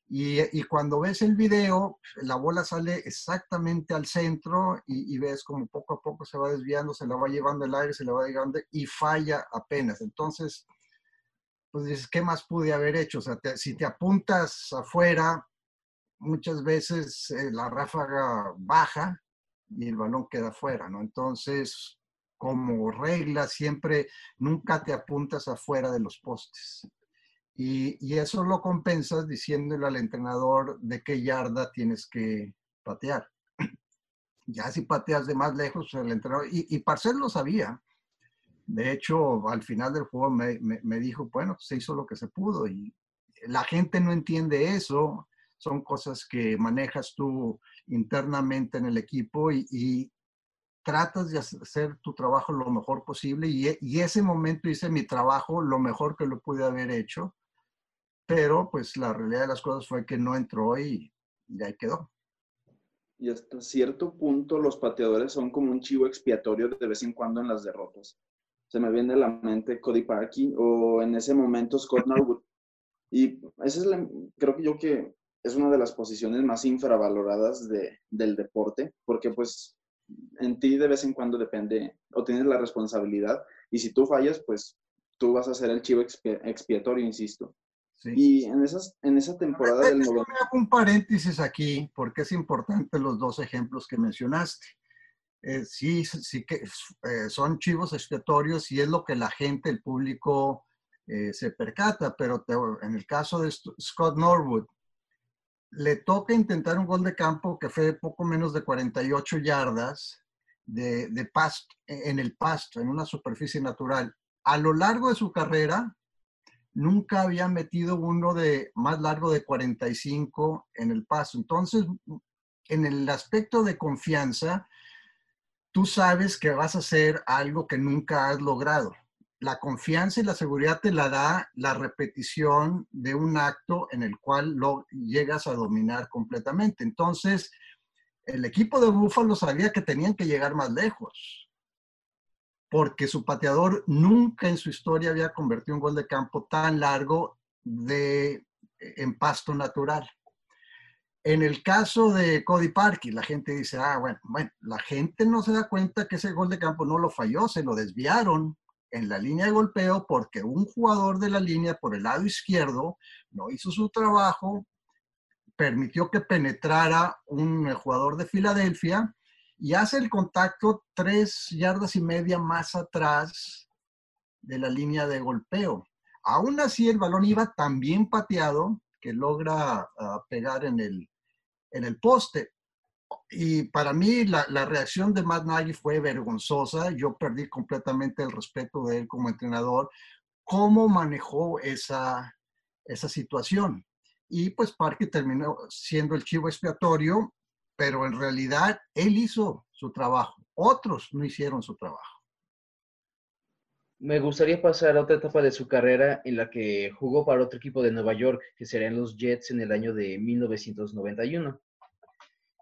Y, cuando ves el video, la bola sale exactamente al centro y, ves como poco a poco se va desviando, se la va llevando el aire, se la va llevando y falla apenas. Entonces, pues dices, ¿qué más pude haber hecho? O sea, si te apuntas afuera, muchas veces eh, la ráfaga baja y el balón queda fuera, ¿no? Entonces, como regla, siempre nunca te apuntas afuera de los postes. Y, y, eso lo compensas diciéndole al entrenador de qué yarda tienes que patear. Ya si pateas de más lejos, el entrenador, y, y Parcel lo sabía. De hecho, al final del juego me, me, me dijo, bueno, se hizo lo que se pudo y la gente no entiende eso son cosas que manejas tú internamente en el equipo y, tratas de hacer tu trabajo lo mejor posible y, y, ese momento hice mi trabajo lo mejor que lo pude haber hecho, pero pues la realidad de las cosas fue que no entró y, y ahí quedó. Y hasta cierto punto los pateadores son como un chivo expiatorio de vez en cuando en las derrotas. Se me viene a la mente Cody Parkey o en ese momento Scott Norwood. Y esa es creo que yo que es una de las posiciones más infravaloradas de, del deporte, porque pues en ti de vez en cuando depende o tienes la responsabilidad y si tú fallas, pues tú vas a ser el chivo expiatorio, insisto. Y en, esas, en esa temporada del 90... un paréntesis aquí porque es importante los dos ejemplos que mencionaste. eh, sí, sí que eh, son chivos expiatorios y es lo que la gente, el público eh, se percata, pero en el caso de Scott Norwood, le toca intentar un gol de campo que fue poco menos de 48 yardas de, de pasto, en el pasto, en una superficie natural. A lo largo de su carrera, nunca había metido uno de más largo de 45 en el paso. Entonces, en el aspecto de confianza, tú sabes que vas a hacer algo que nunca has logrado. La confianza y la seguridad te la da la repetición de un acto en el cual lo llegas a dominar completamente. Entonces, el equipo de Búfalo sabía que tenían que llegar más lejos, porque su pateador nunca en su historia había convertido un gol de campo tan largo de, en pasto natural. En el caso de Cody Parkey, la gente dice, ah, bueno, bueno, la gente no se da cuenta que ese gol de campo no lo falló, se lo desviaron en la línea de golpeo porque un jugador de la línea por el lado izquierdo no hizo su trabajo, permitió que penetrara un jugador de Filadelfia y hace el contacto tres yardas y media más atrás de la línea de golpeo. Aún así, el balón iba tan bien pateado que logra ah, pegar en el, en el poste. Y para mí la, reacción de Matt Nagy fue vergonzosa. Yo perdí completamente el respeto de él como entrenador. ¿Cómo manejó esa, esa situación? Y pues Parque terminó siendo el chivo expiatorio, pero en realidad él hizo su trabajo. Otros no hicieron su trabajo. Me gustaría pasar a otra etapa de su carrera en la que jugó para otro equipo de Nueva York, que serían los Jets en el año de 1991.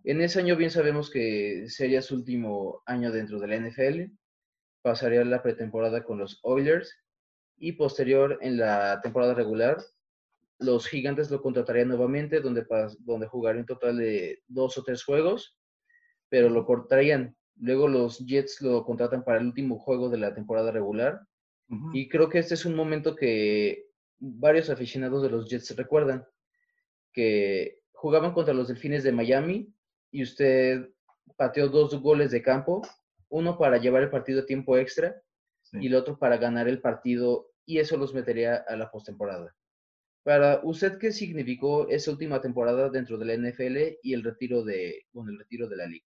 En ese año bien sabemos que sería su último año dentro de la NFL, pasaría la pretemporada con los Oilers y posterior en la temporada regular los Gigantes lo contratarían nuevamente, donde, donde jugaría un total de dos o tres juegos, pero lo cortarían. Luego los Jets lo contratan para el último juego de la temporada regular. Y creo que este es un momento que varios aficionados de los Jets recuerdan, que jugaban contra los Delfines de Miami y usted pateó dos goles de campo, uno para llevar el partido a tiempo extra y el otro para ganar el partido y eso los metería a la postemporada. Para usted, ¿qué significó esa última temporada dentro de la NFL y el retiro de, bueno, el retiro de la liga?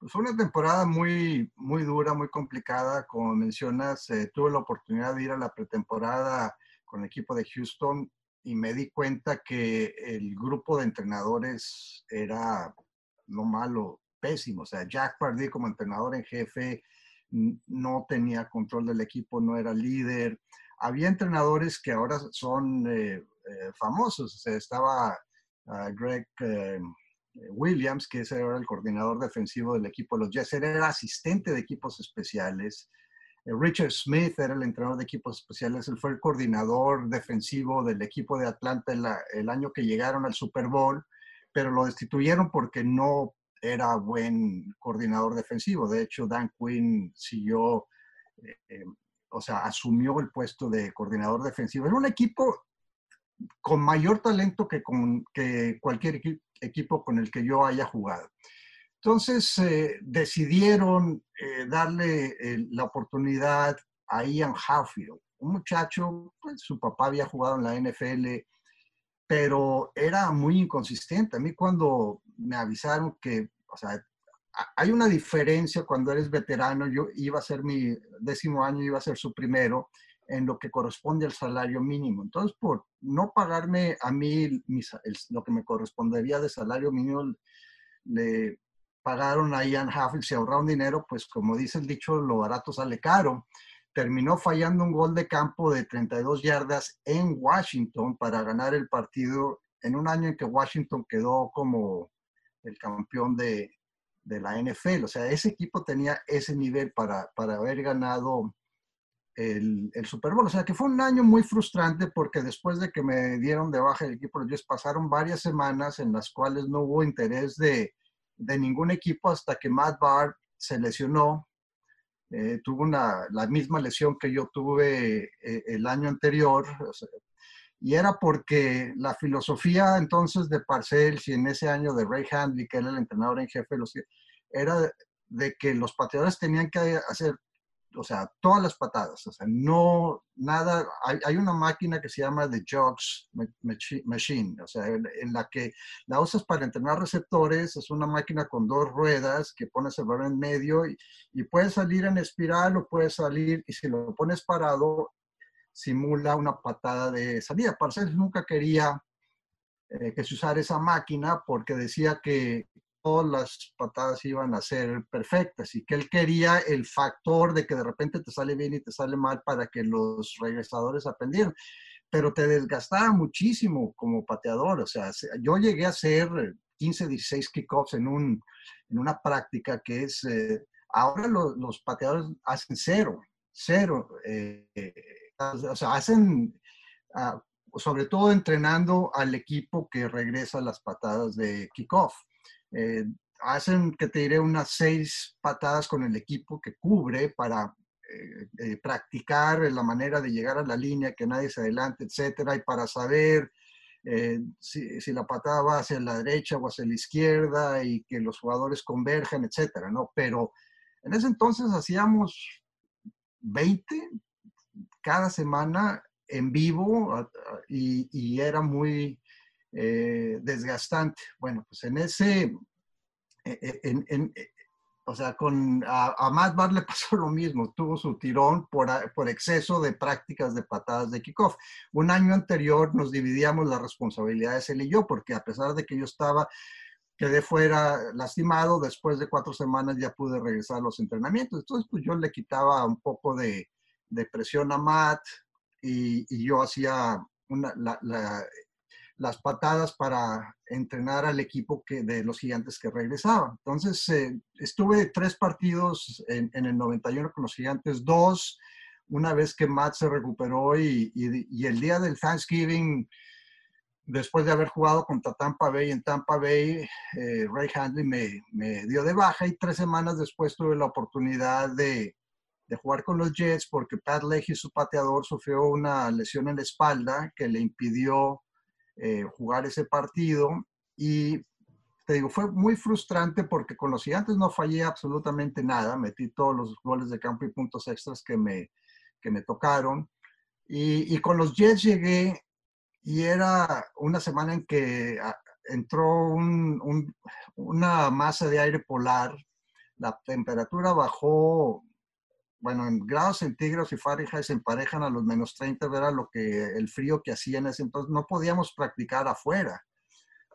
Pues fue una temporada muy, muy dura, muy complicada. Como mencionas, eh, tuve la oportunidad de ir a la pretemporada con el equipo de Houston y me di cuenta que el grupo de entrenadores era no malo, pésimo. O sea, Jack Pardee como entrenador en jefe no tenía control del equipo, no era líder. Había entrenadores que ahora son eh, eh, famosos. O sea, estaba ah, Greg eh, Williams, que ese era el coordinador defensivo del equipo de los Jets, era asistente de equipos especiales. Richard Smith era el entrenador de equipos especiales, él fue el coordinador defensivo del equipo de Atlanta el, año que llegaron al Super Bowl, pero lo destituyeron porque no era buen coordinador defensivo. De hecho, Dan Quinn siguió, eh, o sea, asumió el puesto de coordinador defensivo. Era un equipo con mayor talento que, con, que cualquier equipo con el que yo haya jugado. Entonces eh, decidieron eh, darle eh, la oportunidad a Ian Harfield, un muchacho, pues su papá había jugado en la NFL, pero era muy inconsistente. A mí cuando me avisaron que, o sea, hay una diferencia cuando eres veterano, yo iba a ser mi décimo año, iba a ser su primero, en lo que corresponde al salario mínimo. Entonces, por no pagarme a mí lo que me correspondería de salario mínimo, le pagaron a Ian Huffle, se ahorraron dinero, pues como dice el dicho, lo barato sale caro. Terminó fallando un gol de campo de 32 yardas en Washington para ganar el partido en un año en que Washington quedó como el campeón de, de la NFL. O sea, ese equipo tenía ese nivel para, para haber ganado el, Super Bowl. O sea que fue un año muy frustrante porque después de que me dieron de baja el equipo de pasaron varias semanas en las cuales no hubo interés de, de ningún equipo hasta que Matt Barr se lesionó. Eh, tuvo una, la misma lesión que yo tuve eh, el año anterior. y era porque la filosofía entonces de Parcells y en ese año de Ray Handley, que era el entrenador en jefe, los, era de que los pateadores tenían que hacer o sea, todas las patadas, o sea, no, nada, hay, una máquina que se llama The Jogs Machine, o sea, en, la que la usas para entrenar receptores, es una máquina con dos ruedas que pones el balón en medio y, y puedes salir en espiral o puedes salir, y si lo pones parado, simula una patada de salida. Parcells nunca quería eh, que se usara esa máquina porque decía que todas las patadas iban a ser perfectas y que él quería el factor de que de repente te sale bien y te sale mal para que los regresadores aprendieran. Pero te desgastaba muchísimo como pateador. O sea, yo llegué a hacer 15, 16 kickoffs en, un, en una práctica que es, eh, ahora los pateadores hacen cero, cero. Eh, o sea, hacen, ah, sobre todo entrenando al equipo que regresa las patadas de kickoff. Eh, hacen que te diré unas seis patadas con el equipo que cubre para eh, eh, practicar la manera de llegar a la línea, que nadie se adelante, etcétera, y para saber si, la patada va hacia la derecha o hacia la izquierda y que los jugadores converjan, etcétera, ¿no? Pero en ese entonces hacíamos 20 cada semana en vivo y era muy, eh, desgastante. Bueno, pues en ese, eh, eh, en, o sea, con, a, Matt Barr le pasó lo mismo, tuvo su tirón por, por exceso de prácticas de patadas de kickoff. Un año anterior nos dividíamos las responsabilidades él y yo, porque a pesar de que yo estaba, quedé fuera lastimado, después de cuatro semanas ya pude regresar a los entrenamientos. Entonces, pues yo le quitaba un poco de, de presión a Matt y, y yo hacía una, la, las patadas para entrenar al equipo que, de los gigantes que regresaba. Entonces, eh, estuve tres partidos en, el 91 con los gigantes, dos, una vez que Matt se recuperó y, el día del Thanksgiving, después de haber jugado contra Tampa Bay en Tampa Bay, eh, Ray Handley me, me, dio de baja y tres semanas después tuve la oportunidad de, de jugar con los Jets porque Pat Leahy, su pateador, sufrió una lesión en la espalda que le impidió eh, jugar ese partido y te digo, fue muy frustrante porque con los gigantes no fallé absolutamente nada, metí todos los goles de campo y puntos extras que me, que me tocaron. Y, y, con los Jets llegué y era una semana en que ah, entró un, un, una masa de aire polar, la temperatura bajó bueno, en grados centígrados y Fahrenheit se emparejan a los menos 30, era lo que el frío que hacía en ese entonces. No podíamos practicar afuera.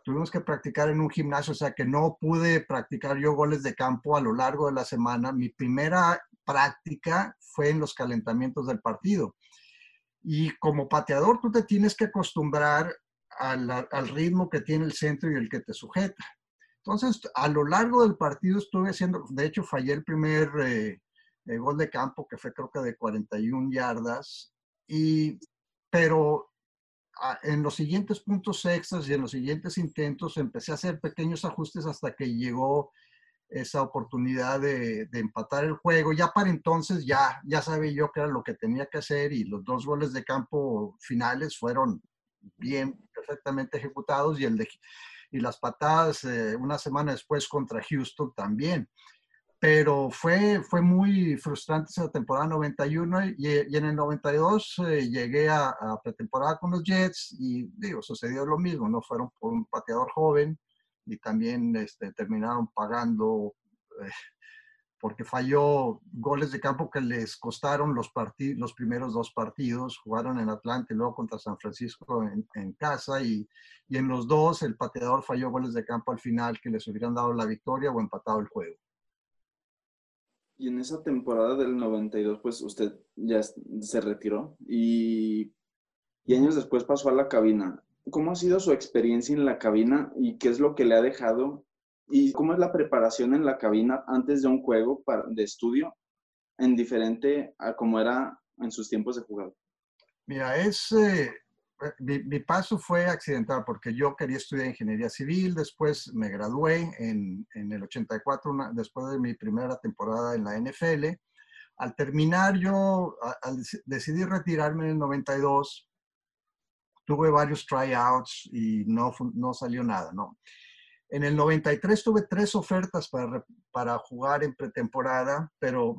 Tuvimos que practicar en un gimnasio, o sea que no pude practicar yo goles de campo a lo largo de la semana. Mi primera práctica fue en los calentamientos del partido. Y como pateador, tú te tienes que acostumbrar al, al ritmo que tiene el centro y el que te sujeta. Entonces, a lo largo del partido estuve haciendo, de hecho, fallé el primer eh, el gol de campo que fue creo que de 41 yardas, y, pero ah, en los siguientes puntos extras y en los siguientes intentos empecé a hacer pequeños ajustes hasta que llegó esa oportunidad de, empatar el juego. Ya para entonces ya, ya sabía yo que era lo que tenía que hacer y los dos goles de campo finales fueron bien, perfectamente ejecutados y, el y las patadas eh, una semana después contra Houston también pero fue, fue muy frustrante esa temporada 91 y, y en el 92 eh, llegué a, a, pretemporada con los Jets y digo, sucedió lo mismo, no fueron por un pateador joven y también este, terminaron pagando eh, porque falló goles de campo que les costaron los, los primeros dos partidos, jugaron en Atlanta y luego contra San Francisco en, en casa y, y en los dos el pateador falló goles de campo al final que les hubieran dado la victoria o empatado el juego. Y en esa temporada del 92, pues usted ya se retiró y, años después pasó a la cabina. ¿Cómo ha sido su experiencia en la cabina y qué es lo que le ha dejado? ¿Y cómo es la preparación en la cabina antes de un juego de estudio en diferente a como era en sus tiempos de jugador? Mira, es, eh, mi, paso fue accidental porque yo quería estudiar ingeniería civil, después me gradué en, en el 84, después de mi primera temporada en la NFL. Al terminar yo, al retirarme en el 92, tuve varios tryouts y no, no salió nada, ¿no? En el 93 tuve tres ofertas para, para jugar en pretemporada, pero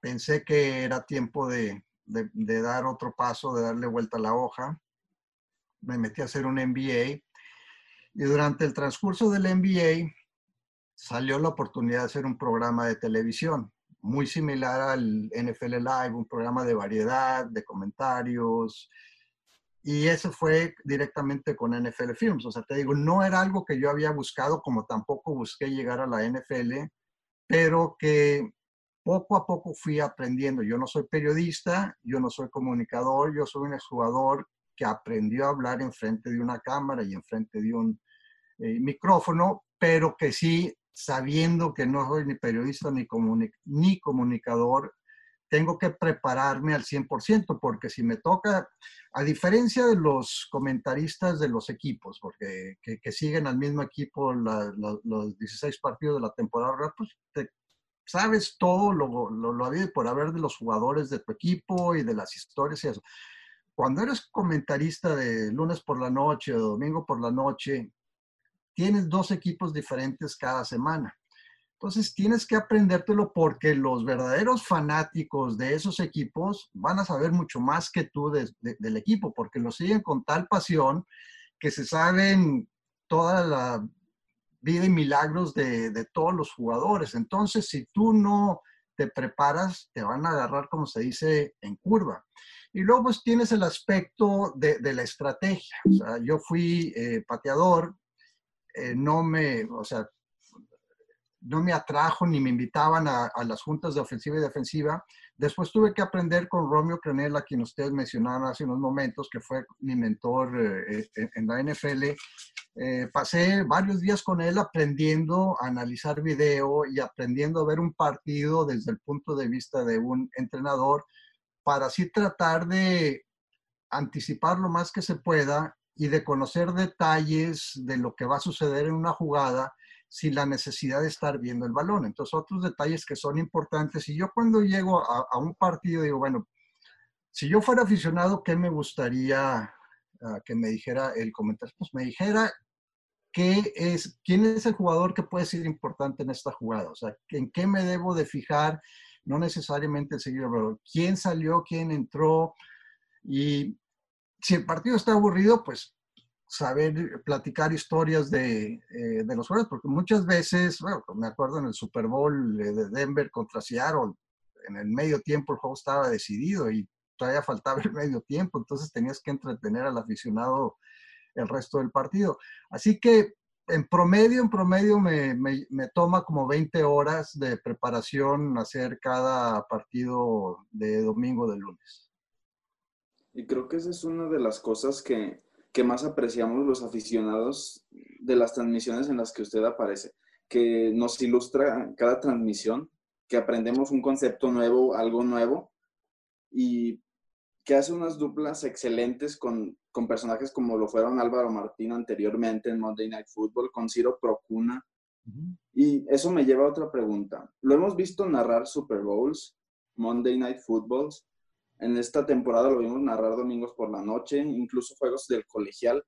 pensé que era tiempo de, de, dar otro paso, de darle vuelta a la hoja. Me metí a hacer un MBA y durante el transcurso del MBA salió la oportunidad de hacer un programa de televisión muy similar al NFL Live, un programa de variedad, de comentarios. Y eso fue directamente con NFL Films. O sea, te digo, no era algo que yo había buscado, como tampoco busqué llegar a la NFL, pero que poco a poco fui aprendiendo. Yo no soy periodista, yo no soy comunicador, yo soy un jugador que aprendió a hablar enfrente de una cámara y enfrente de un eh, micrófono, pero que sí, sabiendo que no soy ni periodista ni, ni comunicador, tengo que prepararme al 100%, porque si me toca, a diferencia de los comentaristas de los equipos, porque que, siguen al mismo equipo los 16 partidos de la temporada, pues te sabes todo lo, lo, lo habido por haber de los jugadores de tu equipo y de las historias y eso. Cuando eres comentarista de lunes por la noche o domingo por la noche, tienes dos equipos diferentes cada semana. Entonces tienes que aprendértelo porque los verdaderos fanáticos de esos equipos van a saber mucho más que tú del equipo, porque lo siguen con tal pasión que se saben toda la vida y milagros de, de, todos los jugadores. Entonces, si tú no te preparas, te van a agarrar, como se dice, en curva. Y luego pues tienes el aspecto de, de la estrategia. O sea, yo fui eh, pateador, eh, no me, o sea, no me atrajo ni me invitaban a, a, las juntas de ofensiva y defensiva. Después tuve que aprender con Romeo Crenella, quien ustedes mencionaron hace unos momentos, que fue mi mentor eh, en la NFL, eh, pasé varios días con él aprendiendo a analizar video y aprendiendo a ver un partido desde el punto de vista de un entrenador para así tratar de anticipar lo más que se pueda y de conocer detalles de lo que va a suceder en una jugada sin la necesidad de estar viendo el balón. Entonces, otros detalles que son importantes. Y yo cuando llego a, a un partido digo, bueno, si yo fuera aficionado, ¿qué me gustaría que me dijera el comentario, pues me dijera qué es, quién es el jugador que puede ser importante en esta jugada, o sea, en qué me debo de fijar, no necesariamente el seguidor, pero quién salió, quién entró, y si el partido está aburrido, pues saber platicar historias de, eh, de los jugadores, porque muchas veces, bueno, me acuerdo en el Super Bowl de Denver contra Seattle, en el medio tiempo el juego estaba decidido y todavía faltaba el medio tiempo, entonces tenías que entretener al aficionado el resto del partido. Así que en promedio, en promedio me, me, me, toma como 20 horas de preparación hacer cada partido de domingo de lunes. Y creo que esa es una de las cosas que, que más apreciamos los aficionados de las transmisiones en las que usted aparece, que nos ilustra cada transmisión, que aprendemos un concepto nuevo, algo nuevo, y que hace unas duplas excelentes con, con, personajes como lo fueron Álvaro Martín anteriormente en Monday Night Football, con Ciro Procuna. Uh -huh. Y eso me lleva a otra pregunta. Lo hemos visto narrar Super Bowls, Monday Night Footballs. En esta temporada lo vimos narrar domingos por la noche, incluso juegos del colegial.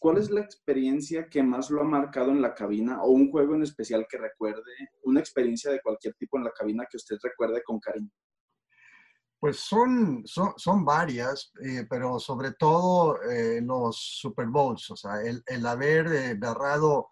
¿Cuál es la experiencia que más lo ha marcado en la cabina o un juego en especial que recuerde, una experiencia de cualquier tipo en la cabina que usted recuerde con cariño? Pues son, son, son varias, eh, pero sobre todo eh, los Super Bowls, o sea, el, el haber eh, narrado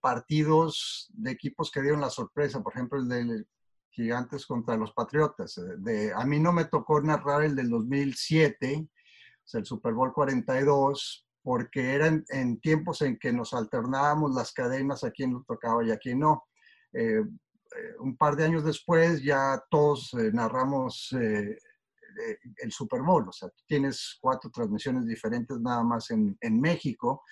partidos de equipos que dieron la sorpresa, por ejemplo, el de Gigantes contra los Patriotas. De, a mí no me tocó narrar el del 2007, o sea, el Super Bowl 42, porque eran en tiempos en que nos alternábamos las cadenas a quien lo tocaba y a quien no. Eh, un par de años después ya todos eh, narramos eh, el Super Bowl, o sea, tienes cuatro transmisiones diferentes nada más en, en, México.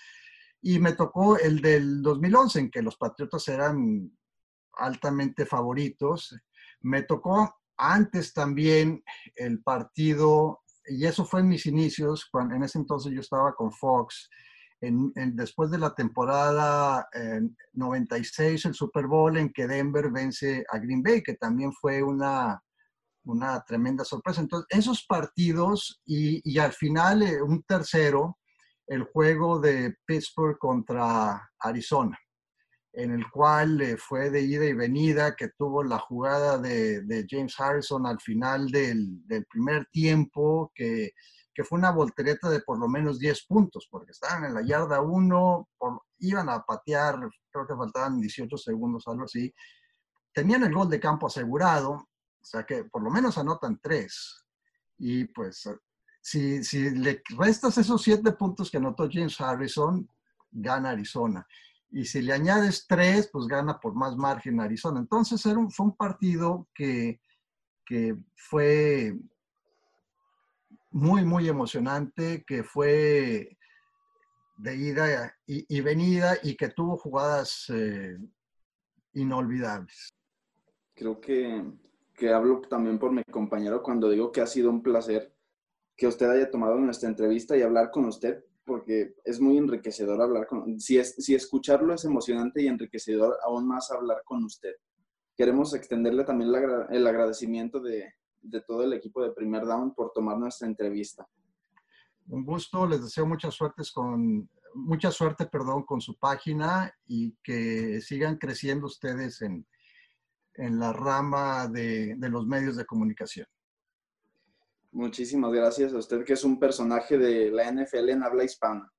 Y me tocó el del 2011, en que los Patriotas eran altamente favoritos. Me tocó antes también el partido, y eso fue en mis inicios, cuando en ese entonces yo estaba con Fox, en, en, después de la temporada eh, 96, el Super Bowl en que Denver vence a Green Bay, que también fue una, una tremenda sorpresa. Entonces, esos partidos y, y al final eh, un tercero el juego de Pittsburgh contra Arizona, en el cual eh, fue de ida y venida, que tuvo la jugada de, James Harrison al final del, primer tiempo, que, fue una voltereta de por lo menos 10 puntos, porque estaban en la yarda 1, iban a patear, creo que faltaban 18 segundos, algo así. Tenían el gol de campo asegurado, o sea que por lo menos anotan 3. Y pues si, si le restas esos siete puntos que anotó James Harrison, gana Arizona. Y si le añades tres, pues gana por más margen Arizona. Entonces era un, fue un partido que, que fue muy, muy emocionante, que fue de ida y, venida y que tuvo jugadas eh, inolvidables. Creo que, que hablo también por mi compañero cuando digo que ha sido un placer que usted haya tomado nuestra entrevista y hablar con usted, porque es muy enriquecedor hablar con, si, es, si escucharlo es emocionante y enriquecedor, aún más hablar con usted. Queremos extenderle también el agradecimiento de, de todo el equipo de Primer Down por tomar nuestra entrevista. Un gusto, les deseo mucha suerte con, mucha suerte, perdón, con su página y que sigan creciendo ustedes en, en la rama de, de los medios de comunicación. Muchísimas gracias a usted, que es un personaje de la NFL en habla hispana.